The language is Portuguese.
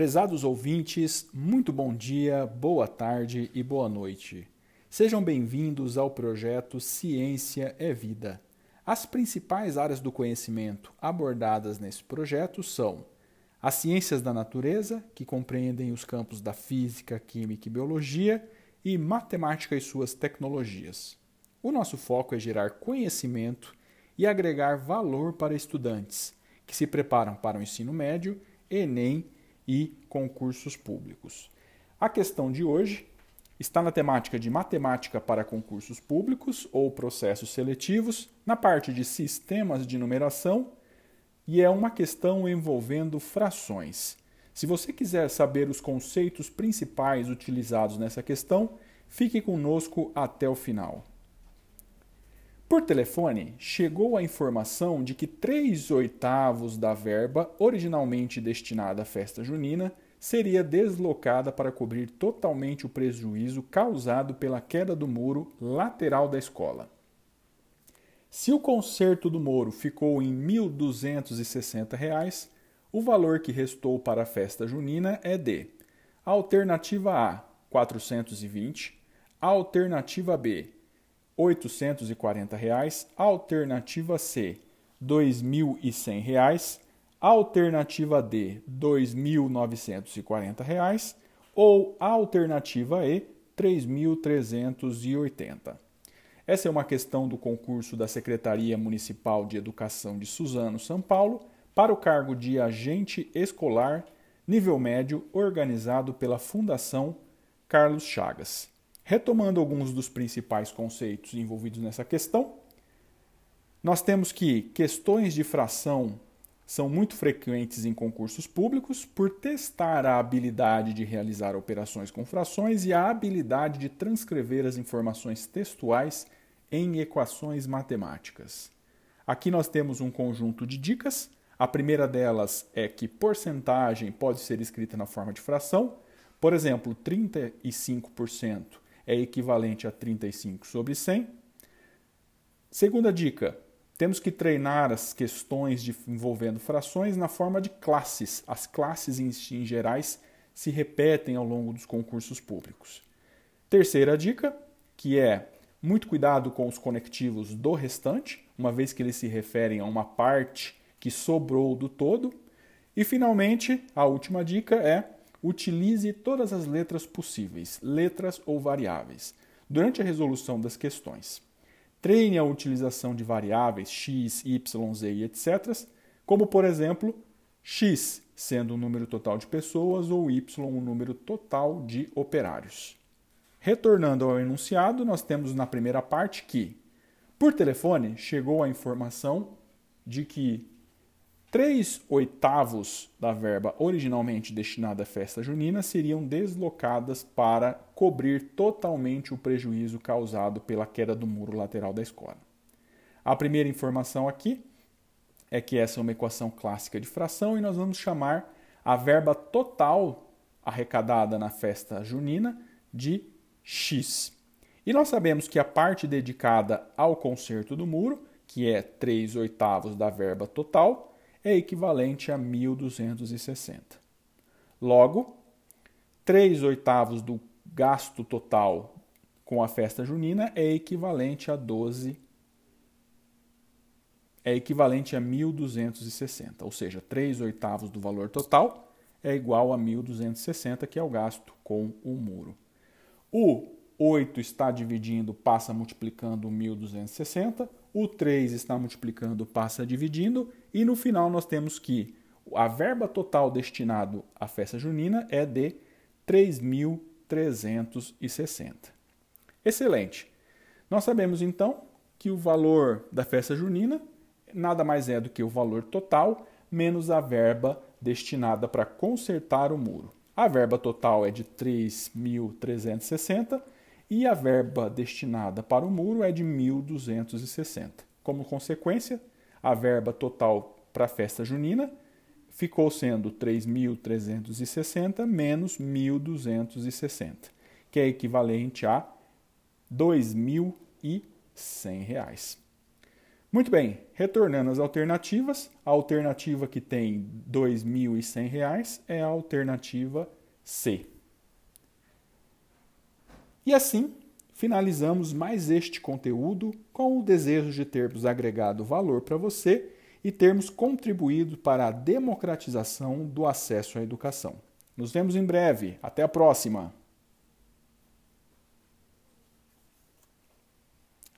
Prezados ouvintes, muito bom dia, boa tarde e boa noite. Sejam bem-vindos ao projeto Ciência é Vida. As principais áreas do conhecimento abordadas nesse projeto são as ciências da natureza, que compreendem os campos da física, química e biologia, e matemática e suas tecnologias. O nosso foco é gerar conhecimento e agregar valor para estudantes que se preparam para o ensino médio, Enem e concursos públicos. A questão de hoje está na temática de matemática para concursos públicos ou processos seletivos, na parte de sistemas de numeração, e é uma questão envolvendo frações. Se você quiser saber os conceitos principais utilizados nessa questão, fique conosco até o final. Por telefone, chegou a informação de que 3 oitavos da verba originalmente destinada à festa junina seria deslocada para cobrir totalmente o prejuízo causado pela queda do muro lateral da escola. Se o conserto do muro ficou em R$ 1.260, o valor que restou para a festa junina é de alternativa A, 420, alternativa B, 840 reais, alternativa C, R$ 2.100, alternativa D, R$ 2.940 ou alternativa E, R$ 3.380. Essa é uma questão do concurso da Secretaria Municipal de Educação de Suzano, São Paulo, para o cargo de agente escolar nível médio organizado pela Fundação Carlos Chagas. Retomando alguns dos principais conceitos envolvidos nessa questão, nós temos que questões de fração são muito frequentes em concursos públicos por testar a habilidade de realizar operações com frações e a habilidade de transcrever as informações textuais em equações matemáticas. Aqui nós temos um conjunto de dicas. A primeira delas é que porcentagem pode ser escrita na forma de fração. Por exemplo, 35% é equivalente a 35 sobre 100. Segunda dica: temos que treinar as questões de, envolvendo frações na forma de classes. As classes em, em gerais se repetem ao longo dos concursos públicos. Terceira dica, que é muito cuidado com os conectivos do restante, uma vez que eles se referem a uma parte que sobrou do todo. E finalmente, a última dica é utilize todas as letras possíveis, letras ou variáveis, durante a resolução das questões. Treine a utilização de variáveis x, y, z e etc., como por exemplo, x sendo o número total de pessoas ou y o número total de operários. Retornando ao enunciado, nós temos na primeira parte que, por telefone, chegou a informação de que 3 oitavos da verba originalmente destinada à festa junina seriam deslocadas para cobrir totalmente o prejuízo causado pela queda do muro lateral da escola. A primeira informação aqui é que essa é uma equação clássica de fração e nós vamos chamar a verba total arrecadada na festa junina de x. E nós sabemos que a parte dedicada ao conserto do muro, que é 3 oitavos da verba total, é equivalente a 1.260. Logo, 3 oitavos do gasto total com a festa junina é equivalente a 12 é equivalente a 1.260, ou seja, 3 oitavos do valor total é igual a 1.260, que é o gasto com o muro. O 8 está dividindo, passa multiplicando 1.260, o 3 está multiplicando, passa dividindo, e no final nós temos que a verba total destinado à festa junina é de 3.360. Excelente. Nós sabemos então que o valor da festa junina nada mais é do que o valor total menos a verba destinada para consertar o muro. A verba total é de 3.360 e a verba destinada para o muro é de 1.260. Como consequência, a verba total para a festa junina ficou sendo 3.360 menos 1.260, que é equivalente a R$ 2.100. Muito bem, retornando às alternativas, a alternativa que tem R$ 2.100 é a alternativa C. E assim, finalizamos mais este conteúdo com o desejo de termos agregado valor para você e termos contribuído para a democratização do acesso à educação. Nos vemos em breve. Até a próxima!